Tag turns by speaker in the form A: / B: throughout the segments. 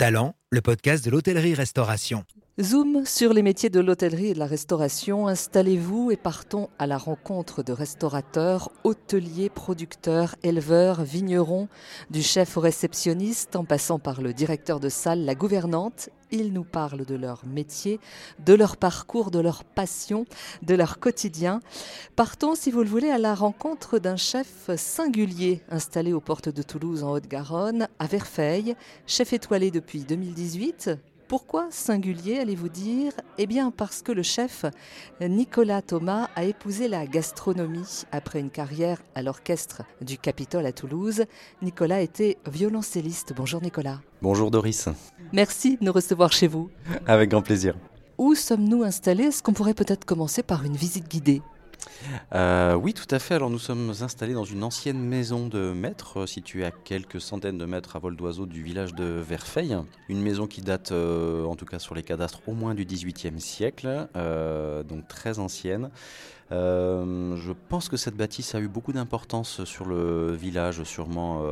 A: Talent, le podcast de l'hôtellerie-restauration.
B: Zoom sur les métiers de l'hôtellerie et de la restauration. Installez-vous et partons à la rencontre de restaurateurs, hôteliers, producteurs, éleveurs, vignerons, du chef au réceptionniste en passant par le directeur de salle, la gouvernante. Ils nous parlent de leur métier, de leur parcours, de leur passion, de leur quotidien. Partons, si vous le voulez, à la rencontre d'un chef singulier installé aux portes de Toulouse en Haute-Garonne, à Verfeil, chef étoilé depuis 2018 pourquoi singulier, allez-vous dire? Eh bien parce que le chef Nicolas Thomas a épousé la gastronomie après une carrière à l'orchestre du Capitole à Toulouse. Nicolas était violoncelliste. Bonjour Nicolas.
C: Bonjour Doris.
B: Merci de nous recevoir chez vous.
C: Avec grand plaisir.
B: Où sommes-nous installés? Est-ce qu'on pourrait peut-être commencer par une visite guidée?
C: Euh, oui, tout à fait. Alors nous sommes installés dans une ancienne maison de maître située à quelques centaines de mètres à vol d'oiseau du village de Verfeil. Une maison qui date, euh, en tout cas sur les cadastres, au moins du XVIIIe siècle, euh, donc très ancienne. je pense que cette bâtisse a eu beaucoup d'importance sur le village, sûrement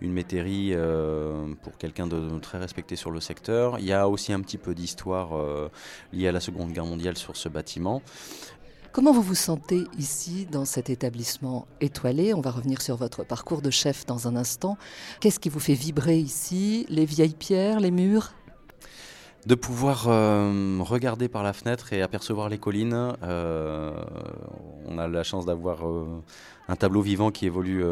C: une métairie pour quelqu'un de, très respecté sur le secteur. Il y a aussi un petit peu d'histoire liée à la Seconde Guerre mondiale sur ce bâtiment.
B: Comment vous vous sentez ici dans cet établissement étoilé? On va revenir sur votre parcours de chef dans un instant. Qu'est-ce qui vous fait vibrer ici? Les vieilles pierres, les murs?
C: De pouvoir euh, regarder par la fenêtre et apercevoir les collines. Euh, on a la chance d'avoir euh, un tableau vivant qui évolue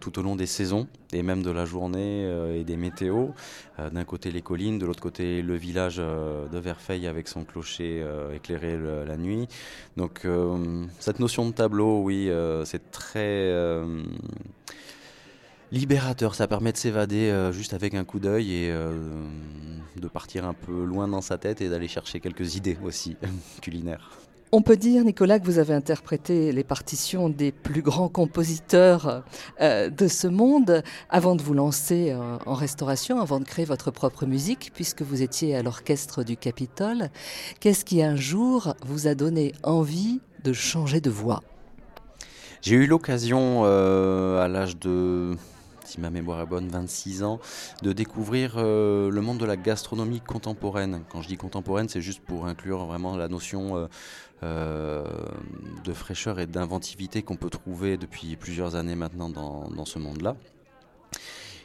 C: tout au long des saisons et même de la journée et des météos. D'un côté les collines, de l'autre côté le village de Verfeil avec son clocher éclairé la nuit. Donc cette notion de tableau, oui, c'est très libérateur. Ça permet de s'évader euh, juste avec un coup d'œil et euh, de partir un peu loin dans sa tête et d'aller chercher quelques idées aussi culinaires.
B: On peut dire, Nicolas, que vous avez interprété les partitions des plus grands compositeurs euh, de ce monde avant de vous lancer en restauration, avant de créer votre propre musique, puisque vous étiez à l'orchestre du Capitole. Qu'est-ce qui un jour vous a donné envie de changer de voix?
C: J'ai eu l'occasion à l'âge de si ma mémoire est bonne, 26 ans, de découvrir euh, le monde de la gastronomie contemporaine. Quand je dis contemporaine, c'est juste pour inclure vraiment la notion euh, euh, de fraîcheur et d'inventivité qu'on peut trouver depuis plusieurs années maintenant dans, dans ce monde-là.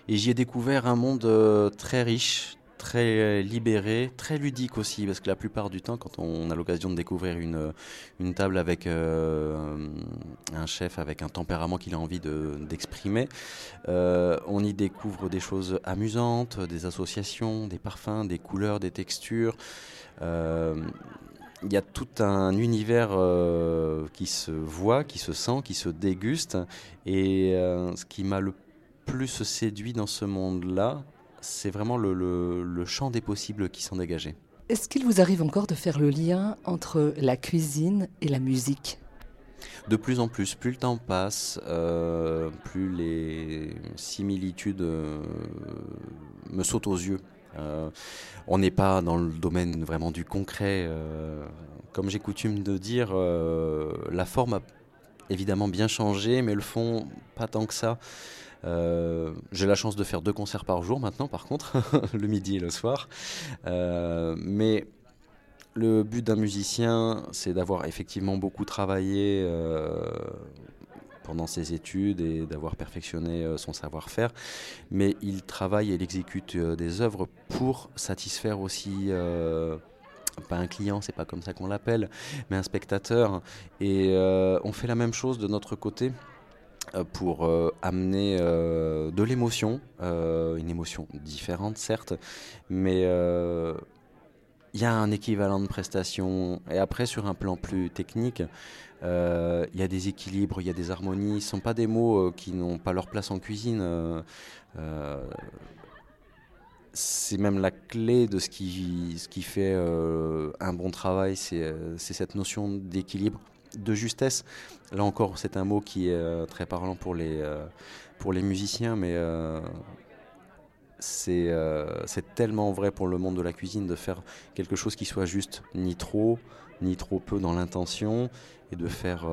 C: Et j'y ai découvert un monde très riche, très libéré, très ludique aussi, parce que la plupart du temps, quand on a l'occasion de découvrir une, une table avec euh, un chef avec un tempérament qu'il a envie d'exprimer, euh, on y découvre des choses amusantes, des associations, des parfums, des couleurs, des textures. Euh, il y a tout un univers qui se voit, qui se sent, qui se déguste. Et ce qui m'a le plus séduit dans ce monde-là, c'est vraiment le, champ des possibles qui s'en dégageait.
B: Est-ce qu'il vous arrive encore de faire le lien entre la cuisine et la musique?
C: De plus en plus, plus le temps passe, euh, plus les similitudes euh, me sautent aux yeux. Euh, on n'est pas dans le domaine vraiment du concret. comme j'ai coutume de dire, la forme a évidemment bien changé, mais le fond, pas tant que ça. Euh, j'ai la chance de faire deux concerts par jour maintenant, par contre, le midi et le soir. Euh, mais le but d'un musicien, c'est d'avoir effectivement beaucoup travaillé euh, pendant ses études et d'avoir perfectionné son savoir-faire. Mais il travaille et il exécute des œuvres pour satisfaire aussi pas un client, c'est pas comme ça qu'on l'appelle, mais un spectateur. Et on fait la même chose de notre côté. Euh, pour euh, amener euh, de l'émotion, une émotion différente certes, mais il y a un équivalent de prestation. Et après, sur un plan plus technique, il y a des équilibres, il y a des harmonies. Ce ne sont pas des mots qui n'ont pas leur place en cuisine. c'est même la clé de ce qui, ce qui fait un bon travail, c'est cette notion d'équilibre de justesse. Là encore, c'est un mot qui est euh, très parlant pour les, euh, pour les musiciens, mais euh, c'est tellement vrai pour le monde de la cuisine de faire quelque chose qui soit juste, ni trop, ni trop peu dans l'intention, et de faire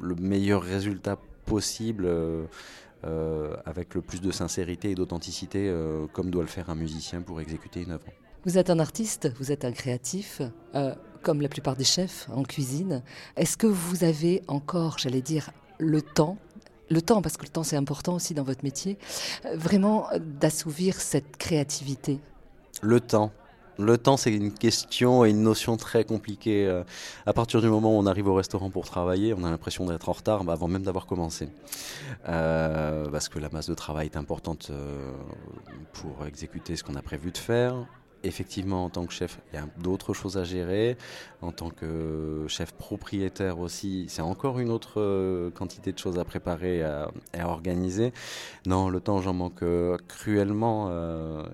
C: le meilleur résultat possible avec le plus de sincérité et d'authenticité, comme doit le faire un musicien pour exécuter une œuvre.
B: Vous êtes un artiste, vous êtes un créatif, comme la plupart des chefs en cuisine. Est-ce que vous avez encore, j'allais dire, le temps le temps, parce que le temps c'est important aussi dans votre métier, euh, vraiment d'assouvir cette créativité?
C: Le temps. Le temps, c'est une question et une notion très compliquée. Euh, à partir du moment où on arrive au restaurant pour travailler, on a l'impression d'être en retard bah, avant même d'avoir commencé. Euh, parce que la masse de travail est importante pour exécuter ce qu'on a prévu de faire effectivement, en tant que chef, il y a d'autres choses à gérer. En tant que chef propriétaire aussi, c'est encore une autre euh, quantité de choses à préparer et à, organiser. Non, le temps, j'en manque euh, cruellement. Euh,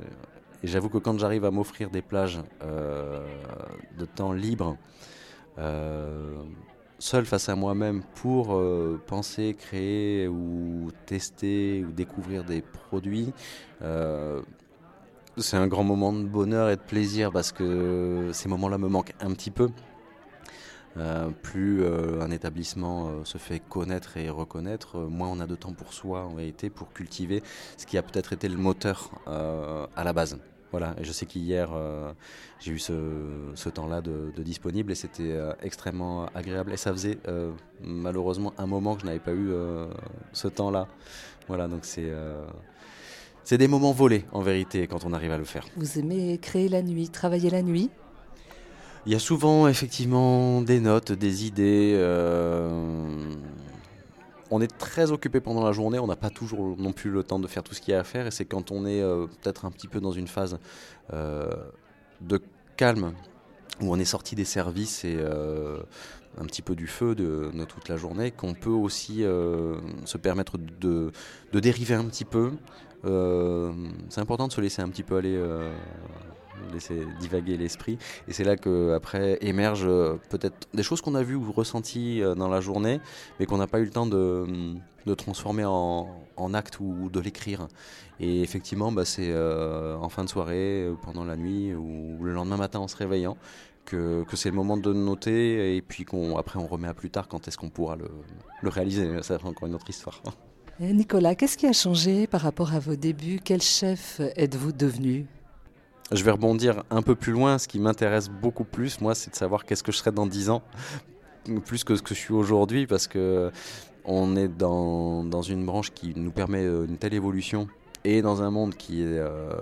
C: et j'avoue que quand j'arrive à m'offrir des plages de temps libre, seul face à moi-même pour penser, créer ou tester ou découvrir des produits, c'est un grand moment de bonheur et de plaisir parce que ces moments-là me manquent un petit peu. Euh, plus euh, un établissement euh, se fait connaître et reconnaître, moins on a de temps pour soi en réalité pour cultiver ce qui a peut-être été le moteur à la base. Voilà, et je sais qu'hier j'ai eu ce, temps-là de, de, disponible et c'était extrêmement agréable. Et ça faisait malheureusement un moment que je n'avais pas eu ce temps-là. Voilà, donc c'est c'est des moments volés en vérité quand on arrive à le faire.
B: Vous aimez créer la nuit, travailler la nuit?
C: Il y a souvent effectivement des notes, des idées. Euh, on est très occupé pendant la journée, on n'a pas toujours non plus le temps de faire tout ce qu'il y a à faire et c'est quand on est euh, peut-être un petit peu dans une phase euh, de calme où on est sorti des services et un petit peu du feu de, toute la journée, qu'on peut aussi se permettre de, de, dériver un petit peu, c'est important de se laisser un petit peu aller, euh, laisser divaguer l'esprit. Et c'est là que après émergent euh, peut-être des choses qu'on a vues ou ressenties dans la journée, mais qu'on n'a pas eu le temps de, transformer en, en, acte ou de l'écrire. Et effectivement, bah, c'est en fin de soirée, pendant la nuit ou le lendemain matin en se réveillant. Que, c'est le moment de noter et puis qu'on après on remet à plus tard quand est-ce qu'on pourra le, le réaliser. C'est encore une autre histoire.
B: Eh, Nicolas, qu'est-ce qui a changé par rapport à vos débuts? Quel chef êtes-vous devenu?
C: Je vais rebondir un peu plus loin. Ce qui m'intéresse beaucoup plus, moi, c'est de savoir qu'est-ce que je serai dans 10 ans, plus que ce que je suis aujourd'hui, parce que on est dans, dans, une branche qui nous permet euh, une telle évolution et dans un monde qui est euh,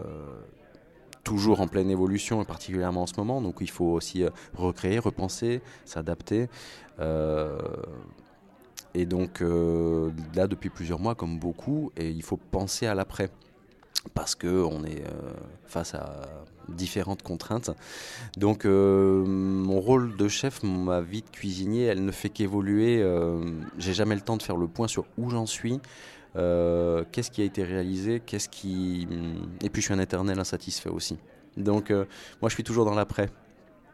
C: toujours en pleine évolution, et particulièrement en ce moment. Donc il faut aussi euh, recréer, repenser, s'adapter. Et donc euh, là, depuis plusieurs mois, comme beaucoup, et il faut penser à l'après. Parce qu'on est euh, face à différentes contraintes. Donc euh, mon rôle de chef, ma vie de cuisinier, elle ne fait qu'évoluer. J'ai jamais le temps de faire le point sur où j'en suis. qu'est-ce qui a été réalisé, qu'est-ce qui et puis je suis un éternel insatisfait aussi. Donc moi je suis toujours dans l'après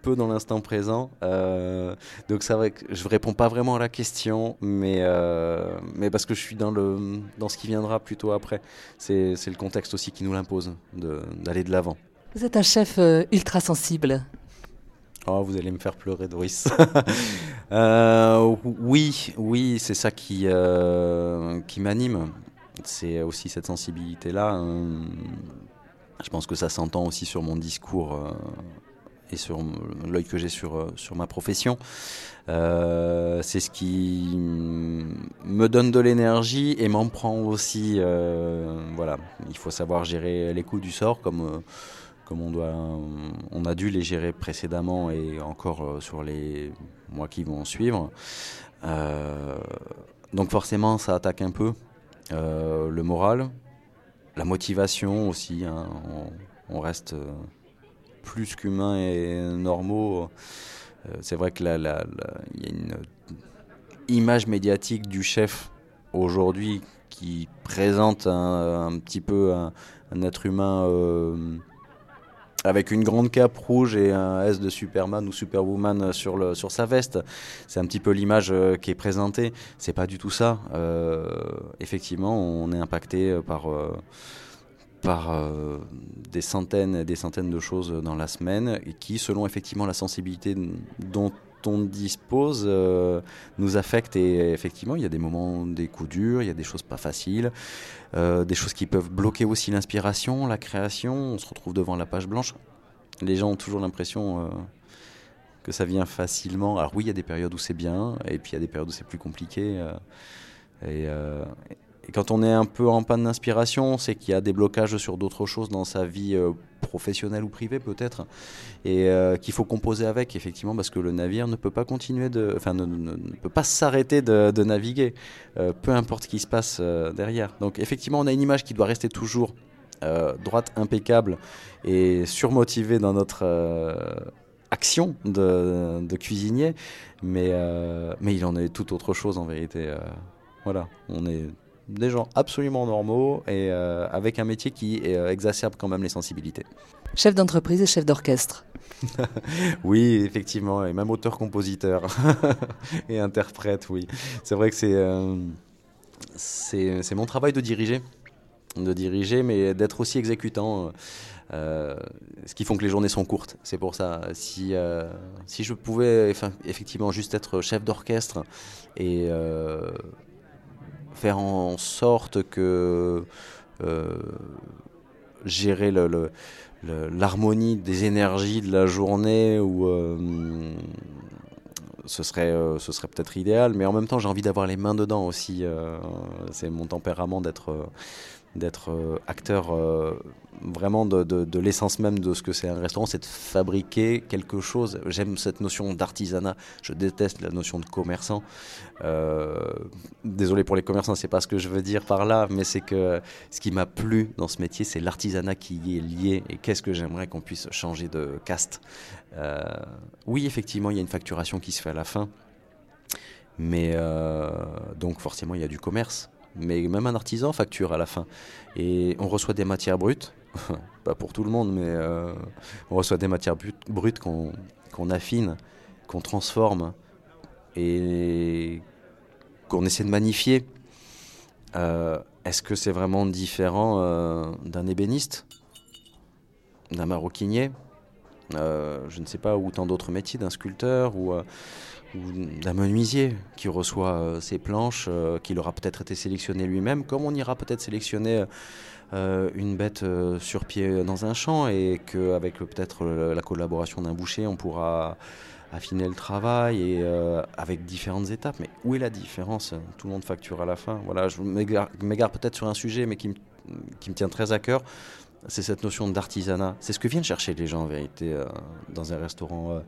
C: peu dans l'instant présent. Euh, donc c'est vrai que je ne réponds pas vraiment à la question, mais, euh, mais parce que je suis dans, le, dans ce qui viendra plutôt après. C'est le contexte aussi qui nous l'impose d'aller de l'avant.
B: Vous êtes un chef euh, ultra sensible.
C: Oh, vous allez me faire pleurer, Doris. oui, oui, c'est ça qui, qui m'anime. C'est aussi cette sensibilité-là. je pense que ça s'entend aussi sur mon discours et sur l'œil que j'ai sur, euh, sur ma profession. Euh, c'est ce qui me donne de l'énergie et m'en prend aussi. Euh, voilà, il faut savoir gérer les coups du sort comme, comme on, doit, on a dû les gérer précédemment et encore sur les mois qui vont suivre. donc forcément, ça attaque un peu le moral, la motivation aussi. Hein. on, reste plus qu'humains et normaux. Euh, c'est vrai qu'il y a une image médiatique du chef aujourd'hui qui présente un, petit peu un, être humain euh, avec une grande cape rouge et un S de Superman ou Superwoman sur, le, sur sa veste. C'est un petit peu l'image euh, qui est présentée. C'est pas du tout ça. effectivement, on est impacté par par euh, des centaines et des centaines de choses dans la semaine et qui, selon effectivement la sensibilité dont on dispose euh, nous affecte et effectivement il y a des moments, des coups durs, il y a des choses pas faciles, euh, des choses qui peuvent bloquer aussi l'inspiration, la création. On se retrouve devant la page blanche. Les gens ont toujours l'impression que ça vient facilement. Alors oui, il y a des périodes où c'est bien et puis il y a des périodes où c'est plus compliqué. et, quand on est un peu en panne d'inspiration, c'est qu'il y a des blocages sur d'autres choses dans sa vie euh, professionnelle ou privée peut-être, et euh, qu'il faut composer avec effectivement parce que le navire ne peut pas continuer de, enfin ne, peut pas s'arrêter de, naviguer, euh, peu importe ce qui se passe derrière. Donc effectivement, on a une image qui doit rester toujours droite, impeccable et surmotivée dans notre action de, de, cuisinier, mais mais il en est tout autre chose en vérité. voilà, on est des gens absolument normaux et euh, avec un métier qui euh, exacerbe quand même les sensibilités.
B: Chef d'entreprise et chef d'orchestre.
C: oui, effectivement, et même auteur-compositeur et interprète, oui. C'est vrai que c'est euh, c'est mon travail de diriger, de diriger, mais d'être aussi exécutant. ce qui font que les journées sont courtes. C'est pour ça. Si, si je pouvais effectivement juste être chef d'orchestre et faire en sorte que euh, gérer l'harmonie des énergies de la journée ou euh, ce serait, euh, ce serait peut-être idéal, mais en même temps j'ai envie d'avoir les mains dedans aussi. c'est mon tempérament d'être d'être euh, acteur euh, vraiment de, l'essence même de ce que c'est un restaurant, c'est de fabriquer quelque chose. J'aime cette notion d'artisanat, je déteste la notion de commerçant. Euh, désolé pour les commerçants, c'est pas ce que je veux dire par là, mais c'est que ce qui m'a plu dans ce métier, c'est l'artisanat qui y est lié et qu'est-ce que j'aimerais qu'on puisse changer de caste? oui, effectivement, il y a une facturation qui se fait à la fin, mais donc forcément, il y a du commerce mais même un artisan facture à la fin. Et on reçoit des matières brutes, pas pour tout le monde, mais euh, on reçoit des matières brutes qu'on affine, qu'on transforme et qu'on essaie de magnifier. Euh, est-ce que c'est vraiment différent euh, d'un ébéniste, d'un maroquinier? Je ne sais pas, ou tant d'autres métiers, d'un sculpteur ou ou d'un menuisier qui reçoit euh, ses planches, euh, qu'il aura peut-être été sélectionné lui-même, comme on ira peut-être sélectionner euh, une bête sur pied dans un champ et qu'avec peut-être la collaboration d'un boucher, on pourra affiner le travail et avec différentes étapes. Mais où est la différence? Tout le monde facture à la fin. Voilà, je m'égare peut-être sur un sujet, mais qui me tient très à cœur c'est cette notion d'artisanat. C'est ce que viennent chercher les gens en vérité euh, dans un restaurant, euh,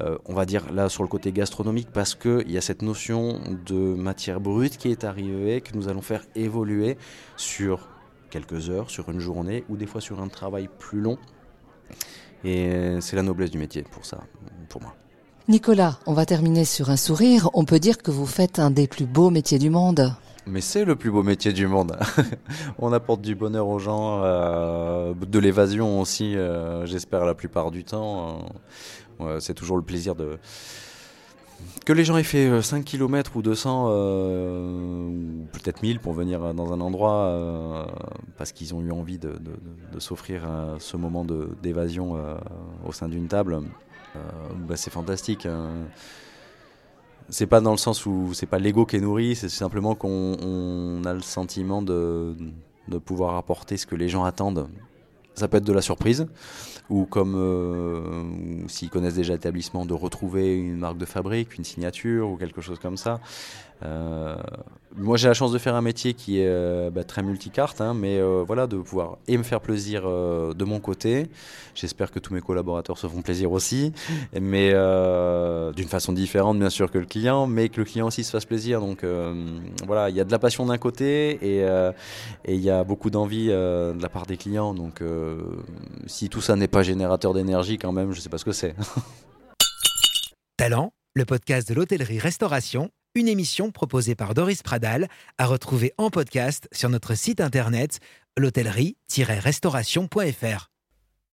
C: euh, on va dire là sur le côté gastronomique, parce qu'il y a cette notion de matière brute qui est arrivée, que nous allons faire évoluer sur quelques heures, sur une journée, ou des fois sur un travail plus long. Et c'est la noblesse du métier pour ça, pour moi.
B: Nicolas, on va terminer sur un sourire. On peut dire que vous faites un des plus beaux métiers du monde.
C: Mais c'est le plus beau métier du monde. on apporte du bonheur aux gens, euh, de l'évasion aussi, euh, j'espère la plupart du temps. Euh, c'est toujours le plaisir de... Que les gens aient fait 5 km ou 200, ou peut-être 1000 pour venir dans un endroit, parce qu'ils ont eu envie de, s'offrir ce moment d'évasion au sein d'une table, bah, c'est fantastique. Hein c'est pas dans le sens où c'est pas l'ego qui est nourri, c'est simplement qu'on a le sentiment de, de, pouvoir apporter ce que les gens attendent. Ça peut être de la surprise, ou comme euh, s'ils connaissent déjà l'établissement, de retrouver une marque de fabrique, une signature ou quelque chose comme ça. Euh, moi, j'ai la chance de faire un métier qui est euh, bah, très multicarte, hein, mais euh, voilà, de pouvoir et me faire plaisir de mon côté. J'espère que tous mes collaborateurs se font plaisir aussi, mais d'une façon différente, bien sûr, que le client, mais que le client aussi se fasse plaisir. Donc voilà, il y a de la passion d'un côté et il y a beaucoup d'envie de la part des clients. Donc si tout ça n'est pas générateur d'énergie, quand même, je ne sais pas ce que c'est.
A: Talent, le podcast de l'hôtellerie-restauration une émission proposée par Doris Pradal à retrouver en podcast sur notre site internet l'hôtellerie-restauration.fr.